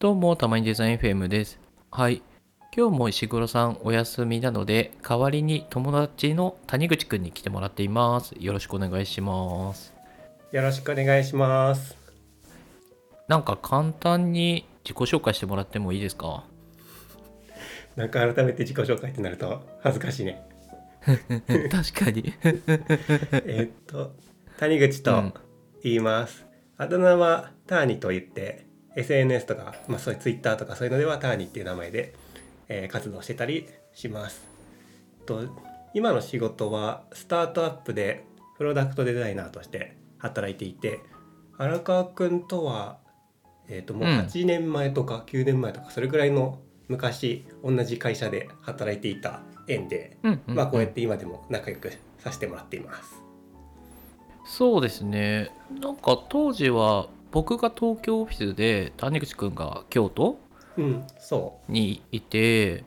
どうも、たまにデザイン FM です。はい。今日も石黒さんお休みなので、代わりに友達の谷口くんに来てもらっています。よろしくお願いします。よろしくお願いします。なんか簡単に自己紹介してもらってもいいですか？なんか改めて自己紹介ってなると恥ずかしいね。確かに。えーっと、谷口と言います。あだ名はターニと言って、SNS とか、まあそういう Twitter とかそういうのではターニっていう名前で、えー活動してたりします。と今の仕事はスタートアップでプロダクトデザイナーとして働いていて、荒川くんとは、えーっともううん8年前とか9年前とかそれぐらいの昔同じ会社で働いていた縁で、まあこうやって今でも仲良くさせてもらっています。そうですね。なんか当時は僕が東京オフィスで谷口くんが京都うん、そにいて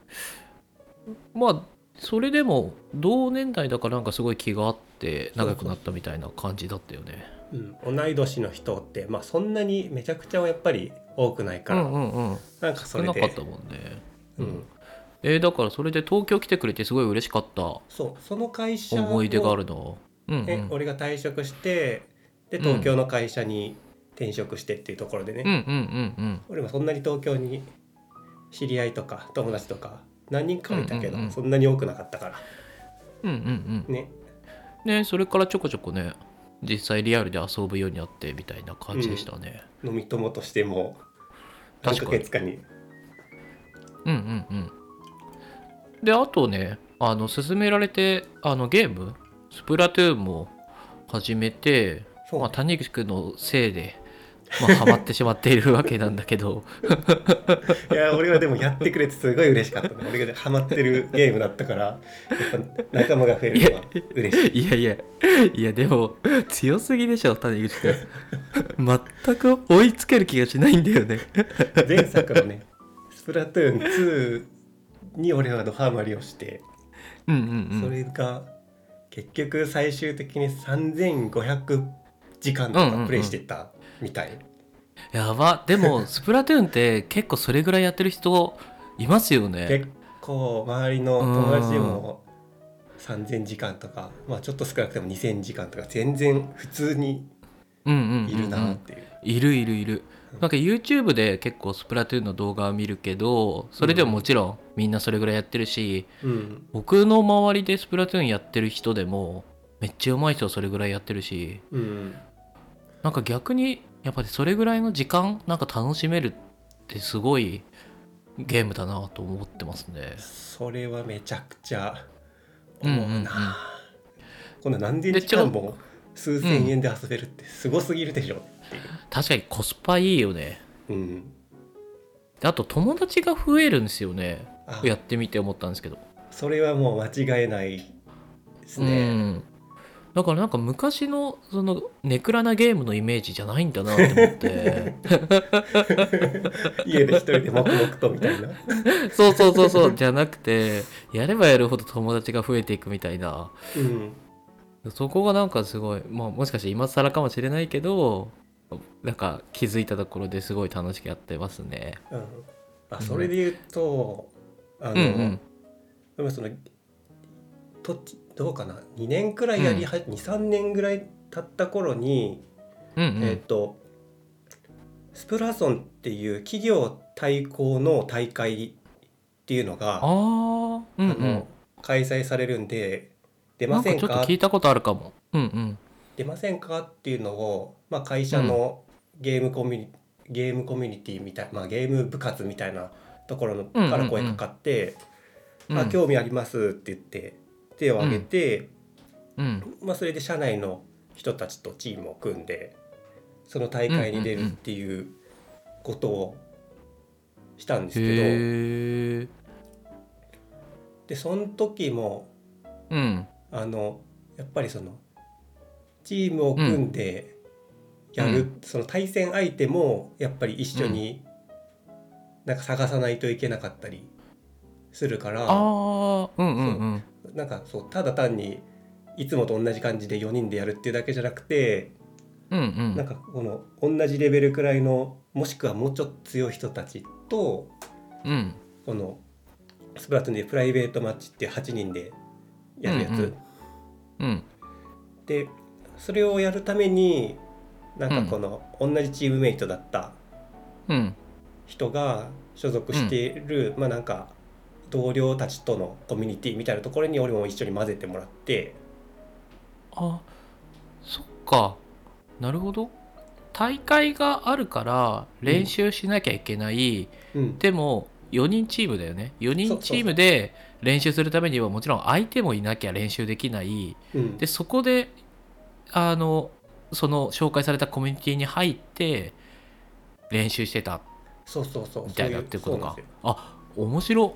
まあそれでも同年代だからなんかすごい気があって仲良くなったみたいな感じだったよね。う、うん、同い年の人ってまあそんなにめちゃくちゃはやっぱり多くないから、うんうんうん。なんかそれで少なかったもんね。うん、えーだからそれで東京来てくれてすごい嬉しかったそうその会社を思い出があるな。うんうん。え俺が退職してで東京の会社に転職してっていうところでね、うんうんうんうん。俺もそんなに東京に知り合いとか友達とか何人かはいたけど、うんうんうん。そんなに多くなかったから。うんうんうん。ね。ねそれからちょこちょこね実際リアルで遊ぶようになってみたいな感じでしたね。飲み友としても何ヶ確かに。月かに。うんうんうん。であとねあの勧められてあのゲーム？スプラトゥーンも始めて、そうまあ、谷口くんのせいで、まあ、ハマってしまっているわけなんだけど。いや俺はでもやってくれてすごい嬉しかったね。俺がハマってるゲームだったから仲間が増えるのは嬉しい。いやいやいやでも強すぎでしょ谷口くん。全く追いつける気がしないんだよね。前作のねスプラトゥーン2に俺はドハマりをして、うんうんうん。それが結局最終的に3500時間とうんうんうん。かプレイしてたみたい、やば。でも スプラトゥーンって結構それぐらいやってる人いますよね。結構周りの友達でも3000時間とか、まあ、ちょっと少なくても2000時間とか全然普通にうんうんうんうん。いるなっていう。いるいるいる。なんか YouTube で結構スプラトゥーンの動画を見るけどそれでももちろんみんなそれぐらいやってるしうん。僕の周りでスプラトゥーンやってる人でもめっちゃ上手い人はそれぐらいやってるし。うん。なんか逆にやっぱりそれぐらいの時間なんか楽しめるってすごいゲームだなと思ってますね。それはめちゃくちゃうんうんう思うんな、こんな何千で時間も数千円で遊べるってすごすぎるでしょ。う、確かにコスパいいよね。うん、であと友達が増えるんですよね。あ。やってみて思ったんですけど。それはもう間違いないですうね、ん、だからなんか昔のそのネクラなゲームのイメージじゃないんだなって思って。家で一人で黙々とみたいな。そうそうそうそうじゃなくてやればやるほど友達が増えていくみたいな。うん。そこがなんかすごい、まあ、もしかして今更かもしれないけどなんか気づいたところですごい楽しくやってますね。うん。あそれで言うと、あの、うんうん。でもそのとどうかな？2年くらいやりは、23年ぐらい経った頃に、うんうん。えっ、とスプラソンっていう企業対抗の大会っていうのがああうんうあんの開催されるんで出なんかちょっとませんか聞いたことあるかも。うんうん。出ませんかっていうのを、まあ、会社のゲームコミュニ、ゲームコミュニティみたい、まあ、ゲーム部活みたいなところのうんうんうん。から声かかって「うん。あ興味あります」って言って手を挙げて、うん。まあ、それで社内の人たちとチームを組んでその大会に出るっていうことをしたんですけど、でその時もうん。あのやっぱりそのチームを組んでやる、うん。その対戦相手もやっぱり一緒になんか探さないといけなかったりするから、うんうんうんなんかそうただ単にいつもと同じ感じで4人でやるっていうだけじゃなくて、うんうん。なんかこの同じレベルくらいのもしくはもうちょっと強い人たちとうん。このスプラトゥーンでプライベートマッチって8人でやるやつ、うんうん。うん。でそれをやるためになんかこの同じチームメイトだったうん。人が所属している、まあなんか同僚たちとのコミュニティみたいなところに俺も一緒に混ぜてもらって。あそっか。なるほど。大会があるから練習しなきゃいけない、うん。でも4人チームだよね。4人チームで練習するためにはもちろん相手もいなきゃ練習できない。うん。でそこであのその紹介されたコミュニティに入って練習してた。そうそうそう。みたいなってことか。あ面白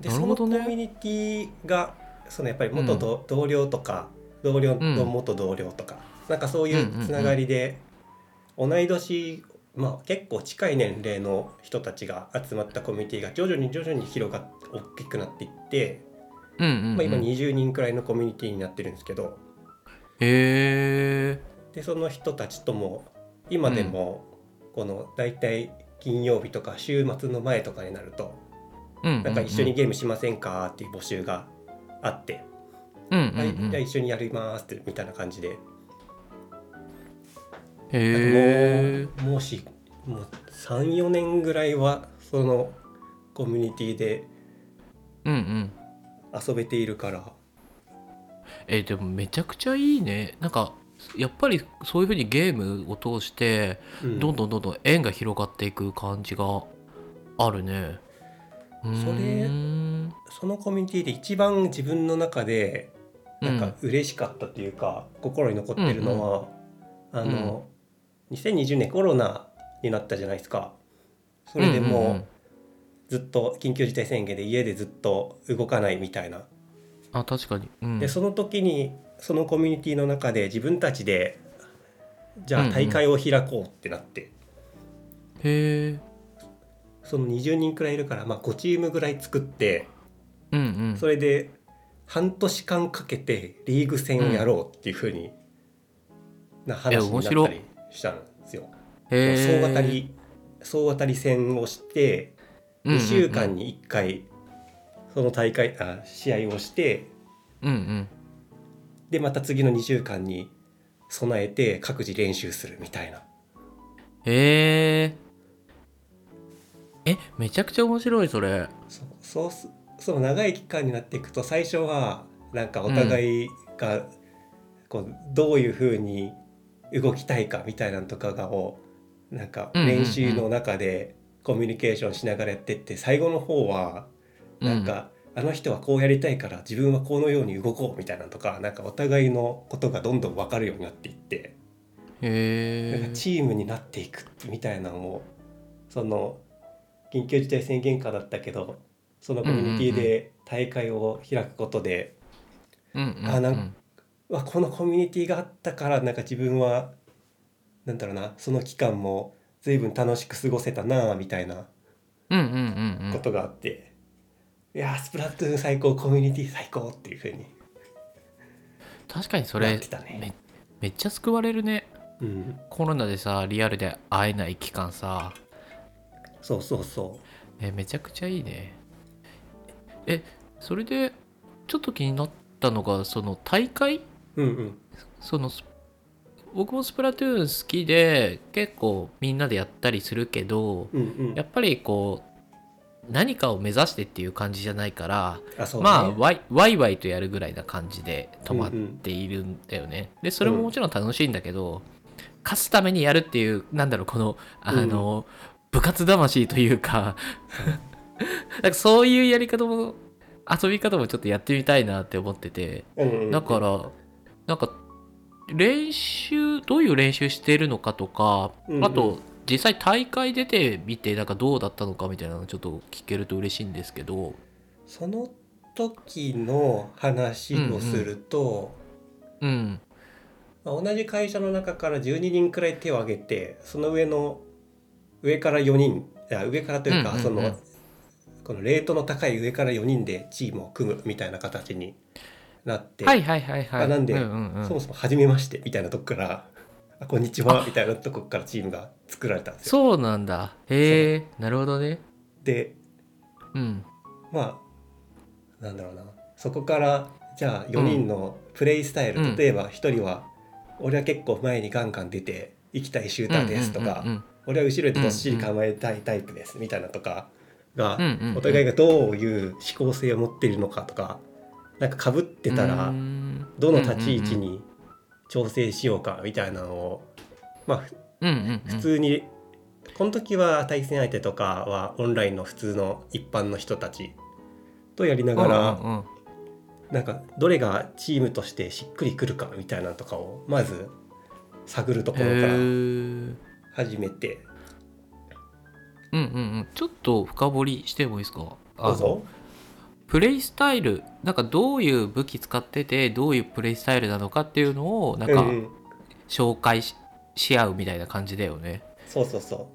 でそのコミュニティがそのやっぱり元同,、同僚とか同僚の元同僚とか、なんかそういうつながりで、同い年まあ結構近い年齢の人たちが集まったコミュニティが徐々に徐々に広がって大きくなっていって、うんうん、うん。まあ、今20人くらいのコミュニティになってるんですけど。へえでその人たちとも今でもこの大体金曜日とか週末の前とかになるとうんなんか一緒にゲームしませんかっていう募集があって、うんうんうん。はい、じゃあ一緒にやりますってみたいな感じで、へえもうもしもう34年ぐらいはそのコミュニティでうんうん。遊べているから。えーでもめちゃくちゃいいね。なんかやっぱりそういうふうにゲームを通してうん。どんどんどんどん縁が広がっていく感じがあるねうーん。そのコミュニティで一番自分の中でなんかうん嬉しかったというか、心に残ってるのは、あの、2020年コロナになったじゃないですか。それでもう、んんん。ずっと緊急事態宣言で家でずっと動かないみたいな。あ確かに、うん、でその時にそのコミュニティの中で自分たちでじゃあ大会を開こうってなって、へえその20人くらいいるから、まあ、5チームぐらい作ってうんうん。それで半年間かけてリーグ戦をやろうっていうふうにな話になったりしたんですよ。総当たり総当たり戦をして2週間に1回その大会あ試合をしてうんうん。でまた次の2週間に備えて各自練習するみたいな。へええめちゃくちゃ面白いそれ。そうそうすその長い期間になっていくと最初はなんかお互いがこうどういうふうに動きたいかみたいなのとかがをなんか練習の中でコミュニケーションしながらやってって最後の方はなんか、あの人はこうやりたいから自分はこのように動こうみたいなのとかなんかお互いのことがどんどん分かるようになっていって、へえなんかチームになっていくみたいなのもその緊急事態宣言下だったけどそのコミュニティで大会を開くことで、うんうんあなんわこのコミュニティがあったからなんか自分はなんだろうなその期間も随分楽しく過ごせたなみたいなうんうんうんうん。ことがあって、いやースプラトゥーン最高コミュニティ最高っていうふうに。確かにそれね。めめっちゃ救われるね。うん、コロナでさリアルで会えない期間さそうそうそえめちゃくちゃいいね。えそれでちょっと気になったのがその大会？う。うんうん。そのス僕もスプラトゥーン好きで結構みんなでやったりするけどうんうん。やっぱりこう何かを目指してっていう感じじゃないから、ね。まあワイワイワイとやるぐらいな感じで止まっているんだよね。でそれももちろん楽しいんだけど、勝つためにやるっていうなんだろうこのあの、部活魂というかなんかそういうやり方も遊び方もちょっとやってみたいなって思っててうんうん。だからなんか練習どういう練習してるのかとか、うんうん。あと実際大会出てみてなんかどうだったのかみたいなのちょっと聞けると嬉しいんですけど。その時の話をすると、うん。まあ同じ会社の中から12人くらい手を挙げてその上の上から4人上からというか、そのこのレートの高い上から4人でチームを組むみたいな形になって、はいはいはいはい。あなんでそもそも初めましてみたいなとこからあこんにちはみたいなとこからチームが作られたんですよ。そうなんだ。へえなるほどね。でうん。まあなんだろうな。そこからじゃあ4人のプレイスタイル、うん。例えば1人は「俺は結構前にガンガン出て行きたいシューターです」とか、俺は後ろでどっしり構えたいタイプです」みたいなとかが、お互いがどういう思考性を持っているのかとかなんか被ってたらうん。どの立ち位置に調整しようかみたいなのをまあ普通に、この時は対戦相手とかはオンラインの普通の一般の人たちとやりながら、なんかどれがチームとしてしっくりくるかみたいなのとかをまず探るところから始めて。うんうんうん。ちょっと深掘りしてもいいですか？どうぞ。プレイスタイルなんかどういう武器使っててどういうプレイスタイルなのかっていうのをなんかうんうん。紹介し,、し合うみたいな感じだよね。そうそうそ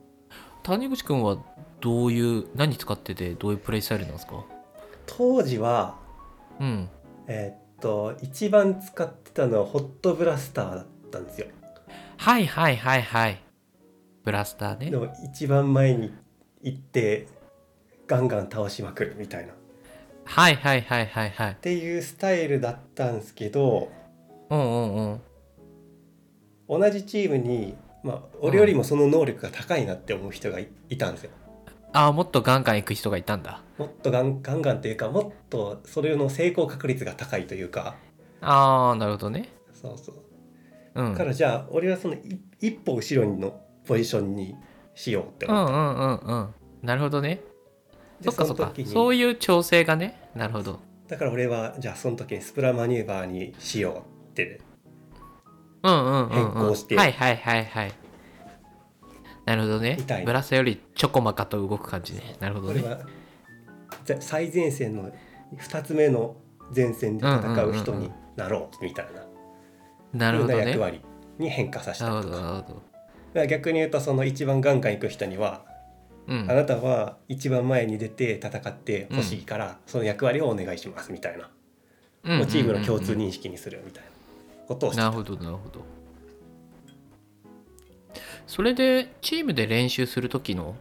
谷口くんはどういう何使っててどういうプレイスタイルなんですか？う当時はうん。えーっと一番使ってたのはホットブラスターだったんですよ。はいはいはいはいブラスターね。でも一番前に行ってガンガン倒しまくるみたいな。っはいはいはいはいはい。ていうスタイルだったんですけどうんうんうん。同じチームにまあ俺よりもその能力が高いなって思う人がいいたんですよ。ああもっとガンガン行く人がいたんだ。もっとガンガンガンというかもっとそれの成功確率が高いというか。ああなるほどね。そうそう。うん。だからじゃあ俺はそのい一歩後ろのポジションにしようって思っうんうんうんうん。なるほどね。た、そっかそっか。そういう調整がね。なるほど。だから俺はじゃあその時にスプラマニューバーにしようって。うんうんうん、うん、変更して。はいはいはいはい。なるほどね。ブラスタよりちょこまかと動く感じね。なるほどね。俺はぜ最前線の2つ目の前線で戦う人になろうみたいな。なるほどね。役割に変化させなたりとか逆に言うとその一番ガンガン行く人には、うん。あなたは一番前に出て戦ってほしいから、その役割をお願いしますみたいな、うんもうチームの共通うんうん認識にするみたいな。ことをしてた。なるほどなるほど。それでチームで練習する時の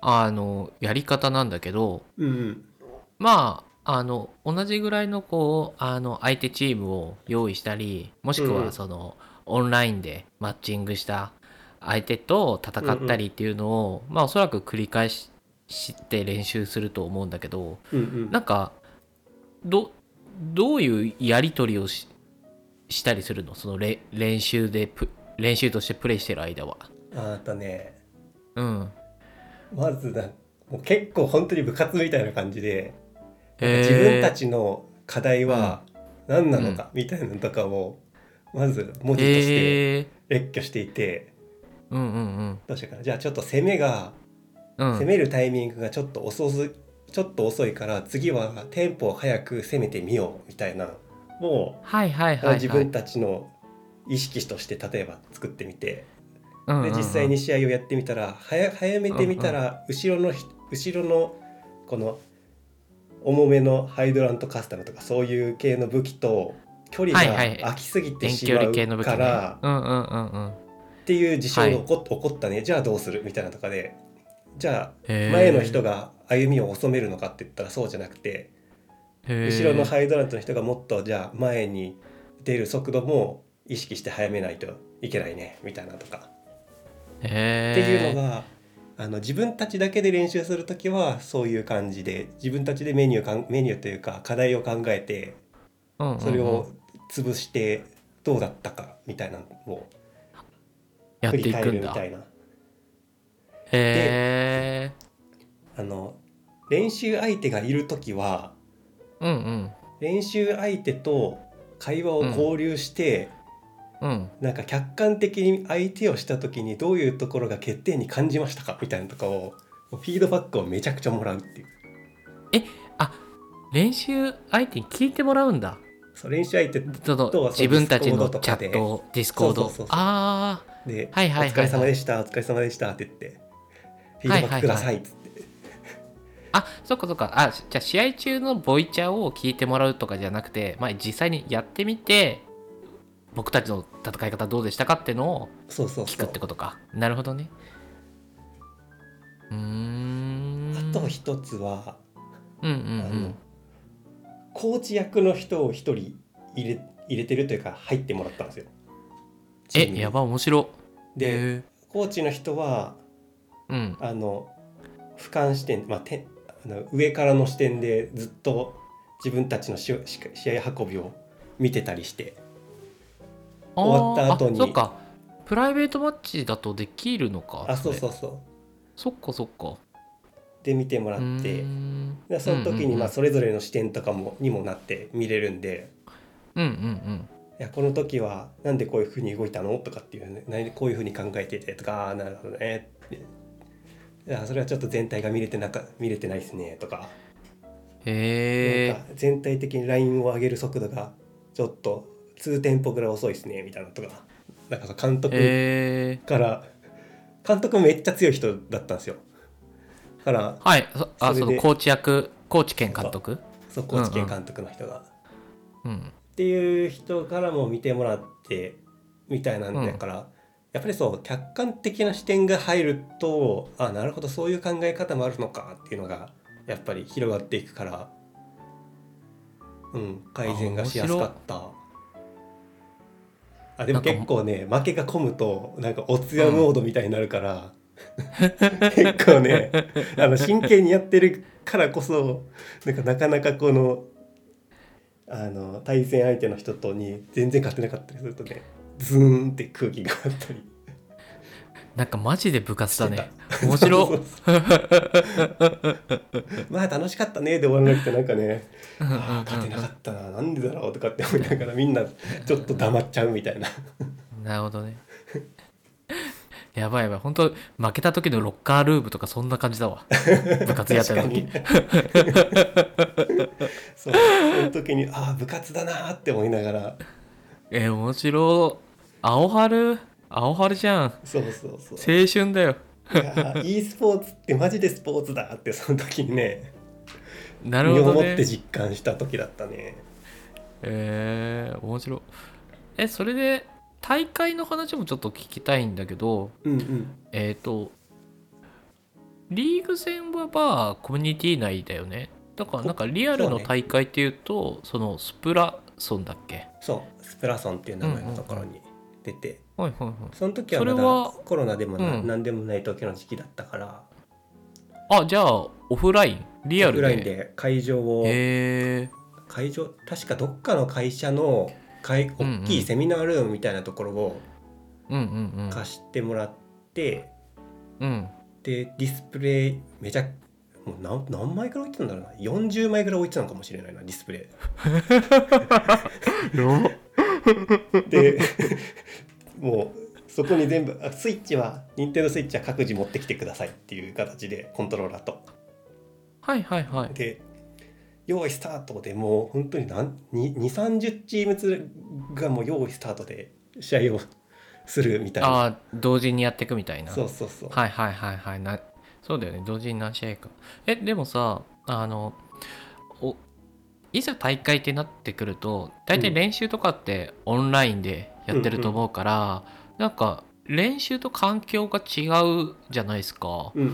あのやり方なんだけどうんうん。まああの同じぐらいのこうあの相手チームを用意したりもしくうんはその、オンラインでマッチングした相手と戦ったりっていうのを、まあおそらく繰り返しして練習すると思うんだけどうんうん。なんかどどういうやり取りをししたりするの？そのれ練習でプ練習としてプレイしてる間は。あとね。うん。まずなもう結構本当に部活みたいな感じでへー。自分たちの課題は何なのかみたいなのとかをまず文字として列挙していてうんうんどうしようかな？じゃあちょっと攻めがうん。うん攻めるタイミングがちょっと遅すちょっと遅いから次はテンポを早く攻めてみようみたいなもはいはいはい、うはい。自分たちの意識として例えば作ってみて。うんうんうん。で実際に試合をやってみたら早早めてみたら後ろのひ後ろのこの重めのハイドラントカスタムとかそういう系の武器と距離が空きすぎてしまう。からうんうんうんうん。っていう事象が起こ,、起こったね。じゃあどうする？みたいなとかで。じゃあ前の人が歩みを遅めるのかって言ったらそうじゃなくて後ろのハイドラントの人がもっとじゃあ前に出る速度も意識して早めないといけないねみたいなとか。へっていうのががあの自分たちだけで練習する時はそういう感じで自分たちでメニューかんメニューというか課題を考えてそれを潰してどうだったかみたいなのをやっ振り返ていくんだ。るみたいなへえ。あの練習相手がいる時はうんうん練習相手と会話を交流して、うん。なんか客観的に相手をした時にどういうところが欠点に感じましたかみたいなとかをフィードバックをめちゃくちゃもらうっていう練習相手に聞いてもらうんだ。そう練習相手と自分たちのチャット、ディスコードああ。で、はいはいはいはい。お疲れ様でしたお疲れ様でした」って言って「フィードバックください」っつって、あそっかそっか。あじゃあ試合中のボイチャを聞いてもらうとかじゃなくて、まあ、実際にやってみて僕たちの戦い方どうでしたかってのをそうそうそう。聞くってことか。なるほどね。うーん。あと一つはうんうあん。のコーチ役の人を一人入れ入れてるというか入ってもらったんですよ。えやば面白でへコーチの人はーうん。あの俯瞰視点、まあ、てあの上からの視点でずっと自分たちのしし試合運びを見てたりして終わった後に。あそっか。プライベートマッチだとできるのかあそうそうれそう。そっかそっかで見てもらってん。でその時にまあうんそれぞれの視点とかもにもなって見れるんでうんうんいやこの時はなんでこういうふうに動いたの？とかっていうねこういうふうに考えててとかなるほどね。っていやそれはちょっと全体が見れてなか見れてないですね。とか。うんへなんか全体的にラインを上げる速度がちょっと2テンポぐらい遅いですねみたいなのとか。なんかさ監え督から監督めっちゃ強い人だったんですよだからはいそあそのコーチ役コーチ兼監督？そう。高知県監督の人が、うん。っていう人からも見てもらってみたいなんだから、やっぱりそう客観的な視点が入るとあなるほどそういう考え方もあるのかっていうのがやっぱり広がっていくからうん改善がしやすかった。あでも結構ね負けが込むとなんかおつやモードみたいになるから、結構ねあの真剣にやってるからこそなんかなかなかこのあの対戦相手の人とに全然勝てなかったりするとねズーンって空気があったり。なんかマジで部活だね。面白。まあ楽しかったねで終わらなくてなんかね勝てなかったななんでだろうとかって思いながらみんなちょっと黙っちゃうみたいな。なるほどねやばいやばい。本当負けた時のロッカールームとかそんな感じだわ。部活やってる時。そうその時にああ部活だなーって思いながら。え面白青春？青春じゃん。そうそうそう。青春だよ。e スポーツってマジでスポーツだってその時にねなる身をもっほどねて実感した時だったね。えー、面白い。えそれで大会の話もちょっと聞きたいんだけどうんうん。えっ、とリーグ戦はまあコミュニティ内だよね。だからなんかリアルの大会っていうとそのスプラソンだっけ？そうスプラソンっていう名前のところに出て、はいはいはい。その時はまだコロナでもな、うん。何でもない時の時期だったから。あじゃあオフライン？リアルで？オフラインで会場を、へえ会場確かどっかの会社の大きいセミナールームみたいなところを貸してもらって、うん。でディスプレイめちゃもう何何枚ぐらい置いてたんだろうな。40枚ぐらい置いてたのかもしれないなディスプレイ。で もうそこに全部あスイッチは任天堂スイッチは各自持ってきてくださいっていう形でコントローラーと。はいはいはい。で用意スタートでもう本当に2 3 0チームつがもう用意スタートで試合をするみたいな。ああ同時にやっていくみたいな。そうそうそう、はいはいはいはい。なそうだよね。同時に何試合か。えでもさあのおいざ大会ってなってくると大体練習とかってオンラインでやってると思うから、なんか練習と環境が違うじゃないですか。うんうん。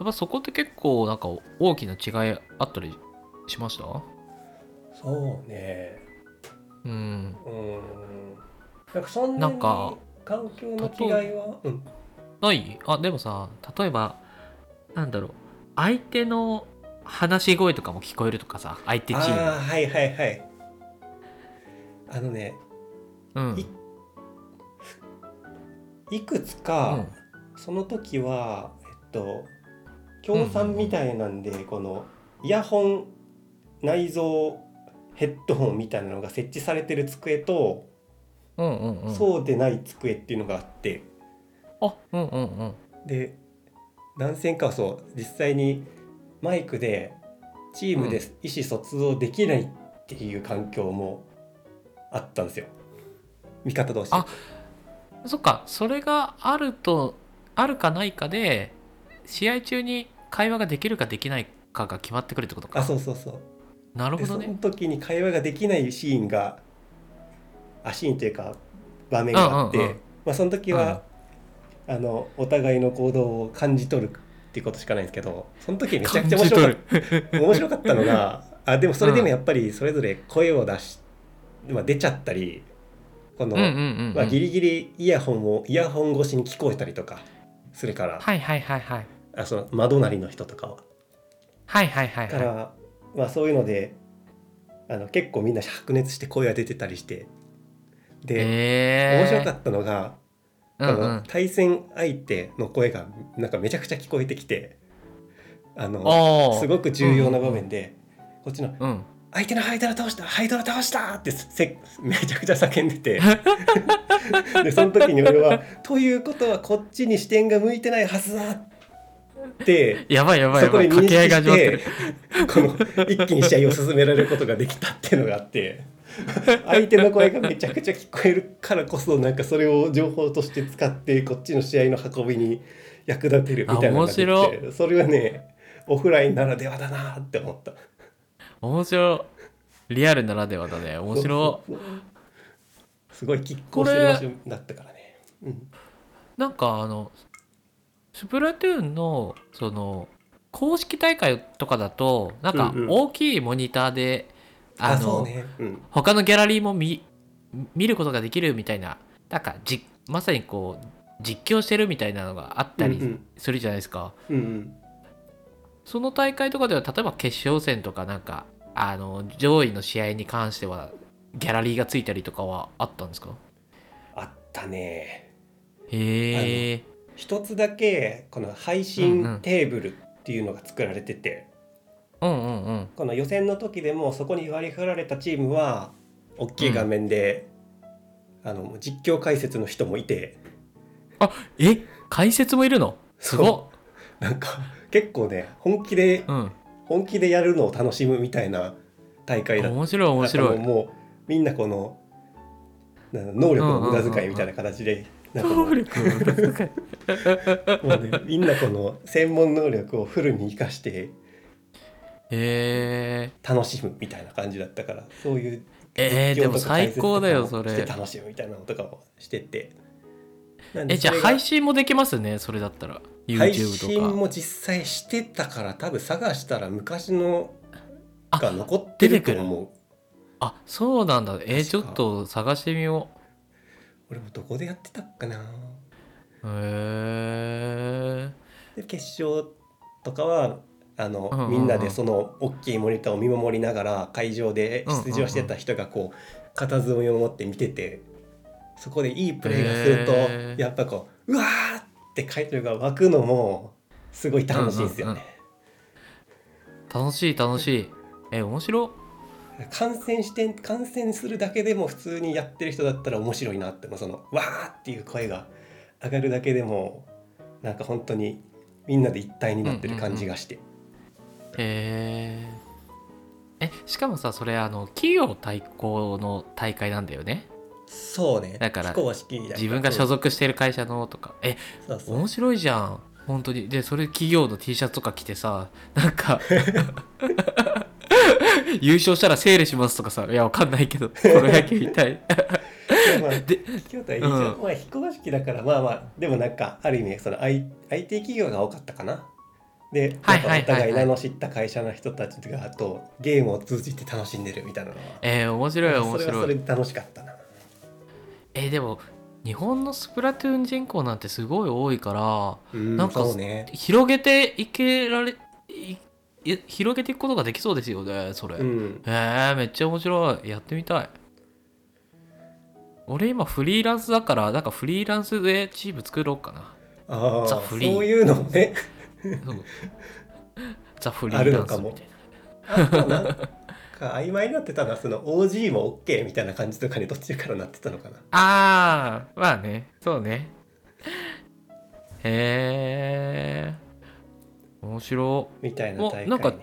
やっぱそこって結構なんか大きな違いあったりしました？そうね。うん。うん。なんかそんなに環境の違いは、うん、ない？あでもさ例えばなんだろう。相手の話し声とかも聞こえるとかさ相手チーム。ああはいはいはい。あのねうん。いいくつか、その時はえっと協賛みたいなんで、このイヤホン内蔵ヘッドホンみたいなのが設置されてる机と、うんうんうん。そうでない机っていうのがあって。あうんうんうん。で何戦かはそう実際にマイクでチームで意思疎通をできないっていう環境もあったんですよ。味方同士あそっか。それがあるとあるかないかで試合中に会話ができるかできないかが決まってくるってことか。あそうそうそうなるほどね。時に会話ができないシーンがあシーンというか場面があって、うんうんうん。まあ、その時は、あのお互いの行動を感じ取るっていうことしかないんですけどその時めちゃくちゃ面白かった。面白かったのがあでもそれでもやっぱりそれぞれ声を出し、まあ、出ちゃったりこの、うんうんうんうん。まあ、ギリギリイヤホンをイヤホン越しに聞こえたりとかするから、はいはいはいはい。あその窓なりの人とかは。はいはいはいかはい。ら、まあ、そういうのであの結構みんな白熱して声が出てたりして。で、え。ー、面白かったのが、うんうこのん対戦相手の声がなんかめちゃくちゃ聞こえてきてあのすごく重要な場面で、こっちのうん「相手のハイドラ倒したハイドラ倒した!」ってせめちゃくちゃ叫んでて。でその時に俺は「ということはこっちに視点が向いてないはずだ!」ってやばいやばいそこで認識るしてこの一気に試合を進められることができたっていうのがあって相手の声がめちゃくちゃ聞こえるからこそなんかそれを情報として使ってこっちの試合の運びに役立てるみたいなのがでそれはねオフラインならではだなって思った。面白い。リアルならではだね。面白い。すごい拮抗してる場所だったからね、うん、なんかあのスプラトゥーンのその公式大会とかだとなんかうんうん。大きいモニターで、あのあそうね。うん。他のギャラリーも見見ることができるみたいななんかじまさにこう実況してるみたいなのがあったりうんうん。するじゃないですか、うんうん。その大会とかでは例えば決勝戦とかなんかあの上位の試合に関してはギャラリーがついたりとかはあったんですか？あったね。へえ一つだけこの配うんうん。信テーブルっていうのが作られてて、うんうんうん。この予選の時でもそこに割り振られたチームは大きい画面で、あの実況解説の人もいて。え？解説もいるの？すごっ。なんか結構ね本気でうん。本気でやるのを楽しむみたいな大会だった。面白い面白い。もうみんなこの能力の無駄遣いみたいな形で、能力の無駄遣いもうねみんなこの専門能力をフルに生かしてへえ楽しむみたいな感じだったからそういうえー、でも最高だよそれ。楽しむみたいなのとかもしてて。えじゃあ配信もできますねそれだったら配 YouTube とか。信も実際してたから多分探したら昔のあが残ってると思う。あそうなんだ。えー、ちょっと探してみよ俺もどこでやってたっかな。うへえで決勝とかはあの、うんうんうん。みんなでその大きいモニターを見守りながら会場で出場してた人がこう固唾を見守って見ててそこでいいプレーがすると、やっぱこううわーって会場が湧くのもすごい楽しいんですよね。楽しい楽しい。え面白観戦して観戦するだけでも普通にやってる人だったら面白いなってそのわーっていう声が上がるだけでもなんか本当にみんなで一体になってる感じがして、へええしかもさそれあの企業対抗の大会なんだよね。そうね。だから。自分が所属してる会社のとか。えそうそう。面白いじゃん。本当に。でそれ企業の T シャツとか着てさなんか 優勝したらセールしますとかさいやわかんないけどプロ野球みたい まあ、で京都は一応、うんまあ非公式だからまあまあでもなんかある意味その I IT 企業が多かったかな。で、お互い名の知った会社の人たちがあとゲームを通じて楽しんでるみたいなのはえー、面白い面それは白いそれで楽しかったな。えーでも日本のスプラトゥーン人口なんてすごい多いからうんなんかね。広げていけられいい広げていくことができそうですよねそれ、うん。えー、めっちゃ面白い。やってみたい。俺今フリーランスだからなんかフリーランスでチーム作ろうかな。ああ、ザそういうのね。ザ・フリーランスみたいな。あとなんか曖昧になってたのはその OG も OK みたいな感じとかに途中からなってたのかな。ああまあね。そうね。へえ面白みたいな大会におなんか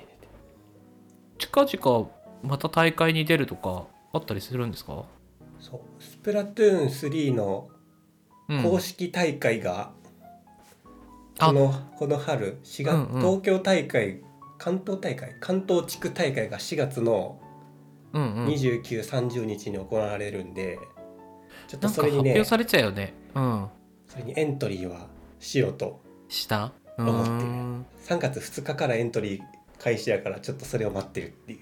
近々また大会に出るとかあったりするんですか、そう。スプラトゥーン3のうん、公式大会が、あ。このこの春4月、うんうん。東京大会関東大会関東地区大会が4月のうんうん。2930日に行われるんで、ちょっとそれにね表されちゃうよね。うん。それにエントリーはしようと。した？う思って。るーん。3月2日からエントリー開始やからちょっとそれを待ってるっていう。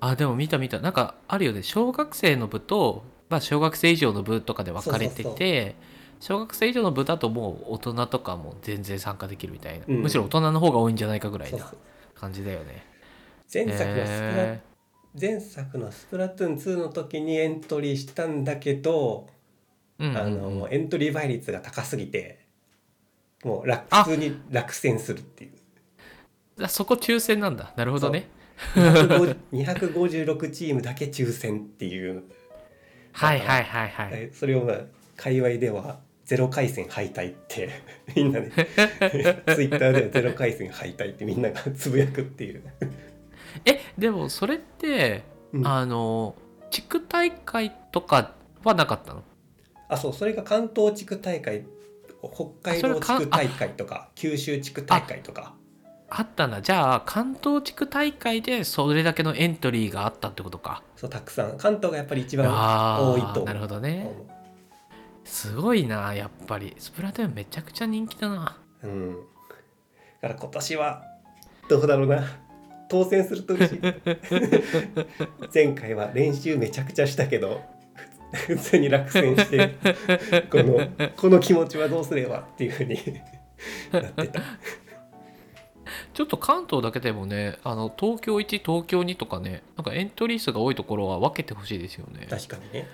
あでも見た見た。なんかあるよね。小学生の部と、まあ、小学生以上の部とかで分かれてて小学生以上の部だともう大人とかも全然参加できるみたいな、うん。むしろ大人の方が多いんじゃないかぐらいな感じだよね。前作のスプラ、へ前作のスプラトゥーン2の時にエントリーしたんだけど、ーうんうんうん。あのエントリー倍率が高すぎてもう楽あ普通に落選するっていう。あそこ抽選なんだ。なるほどね。250 256チームだけ抽選っていう。はいはいはいはい。えそれをまあ界隈ではゼロ回戦敗退って みんなで。ツイッターではゼロ回戦敗退ってみんながつぶやくっていう、えでもそれって、うん。あの地区大会とかはなかったの？あそう。それが関東地区大会北海道地区大会とか九州地区大会とか。あったんだじゃあ関東地区大会でそれだけのエントリーがあったってことか。そうたくさん。関東がやっぱり一番あ多いとなるほどね。すごいなやっぱり。スプラトゥーンめちゃくちゃ人気だな。うん。だから今年はどうだろうな。当選すると嬉しい。前回は練習めちゃくちゃしたけど普通に落選してこのこの気持ちはどうすればっていうふうに なってた。ちょっと関東だけでもねあの東京1東京2とかねなんかエントリー数が多いところは分けてほしいですよね。確かにね。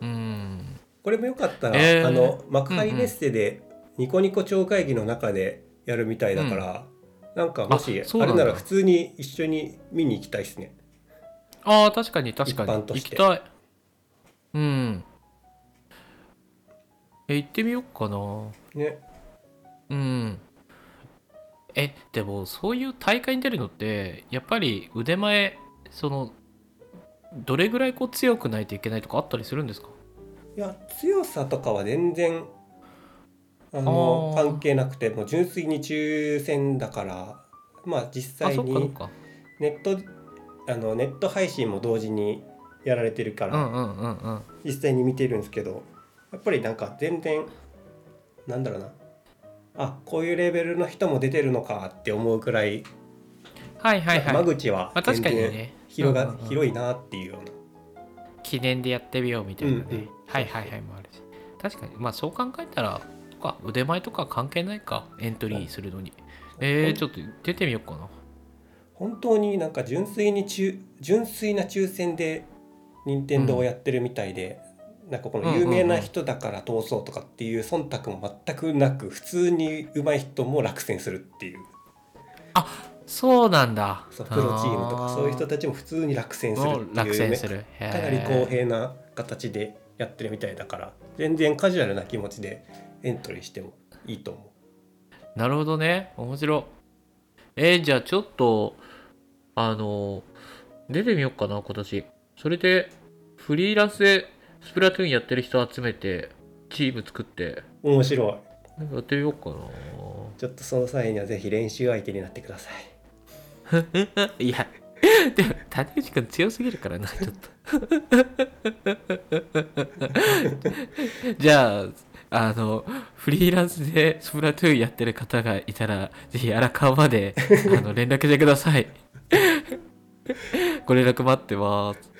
うん。これもよかったら、えー。あの幕張メッセでニコニコ超会議の中でやるみたいだから、なんかもしあれなら普通に一緒に見に行きたいですね。ああ確かに確かに。一般として。行きたいうん。え行ってみようかな。ね。うん。えでもそういう大会に出るのってやっぱり腕前そのどれぐらいこう強くないといけないとかあったりするんですか？いや強さとかは全然あの関係なくてもう純粋に抽選だからまあ実あ際にネットあのネット配信も同時にやられてるから、うんうんうんうん。実際に見てるんですけどやっぱりなんか全然なんだろうな。あこういうレベルの人も出てるのかって思うくらい、はいはいはい、間口はまあ、確かに全然ね広が、うんうんうん。広いなっていうような。記念でやってみようみたいなね、うんうんはいはいはいもあるし。確かに。まあそう考えたらとか腕前とか関係ないかエントリーするのに。えー、ちょっと出てみようかな。本当になんか純粋に中純粋な抽選で任天堂をやってるみたいで、なんかこの有名な人だから通そうとかっていう忖度も全くなく普通に上手い人も落選するっていう。そうなんだ。そうプロチームとかそういう人たたちも普通に落選するっていう、ね、落選する。へー。かなり公平な形でやってるみたいだから全然カジュアルな気持ちでエントリーしてもいいと思なるほどね。面白い。えー、じゃあちょっとあの出てみようかな今年それでフリーランスでスプラトゥーンやってる人集めてチーム作ってう面白いなんかやってみようかなちょっとその際にはぜひ練習相手になってください いや、でも、谷口くん強すぎるからな、ちょっと。じゃあ、あの、フリーランスでスプラトゥーンやってる方がいたら、ぜひ荒川まであの連絡してください。ご連絡待ってます。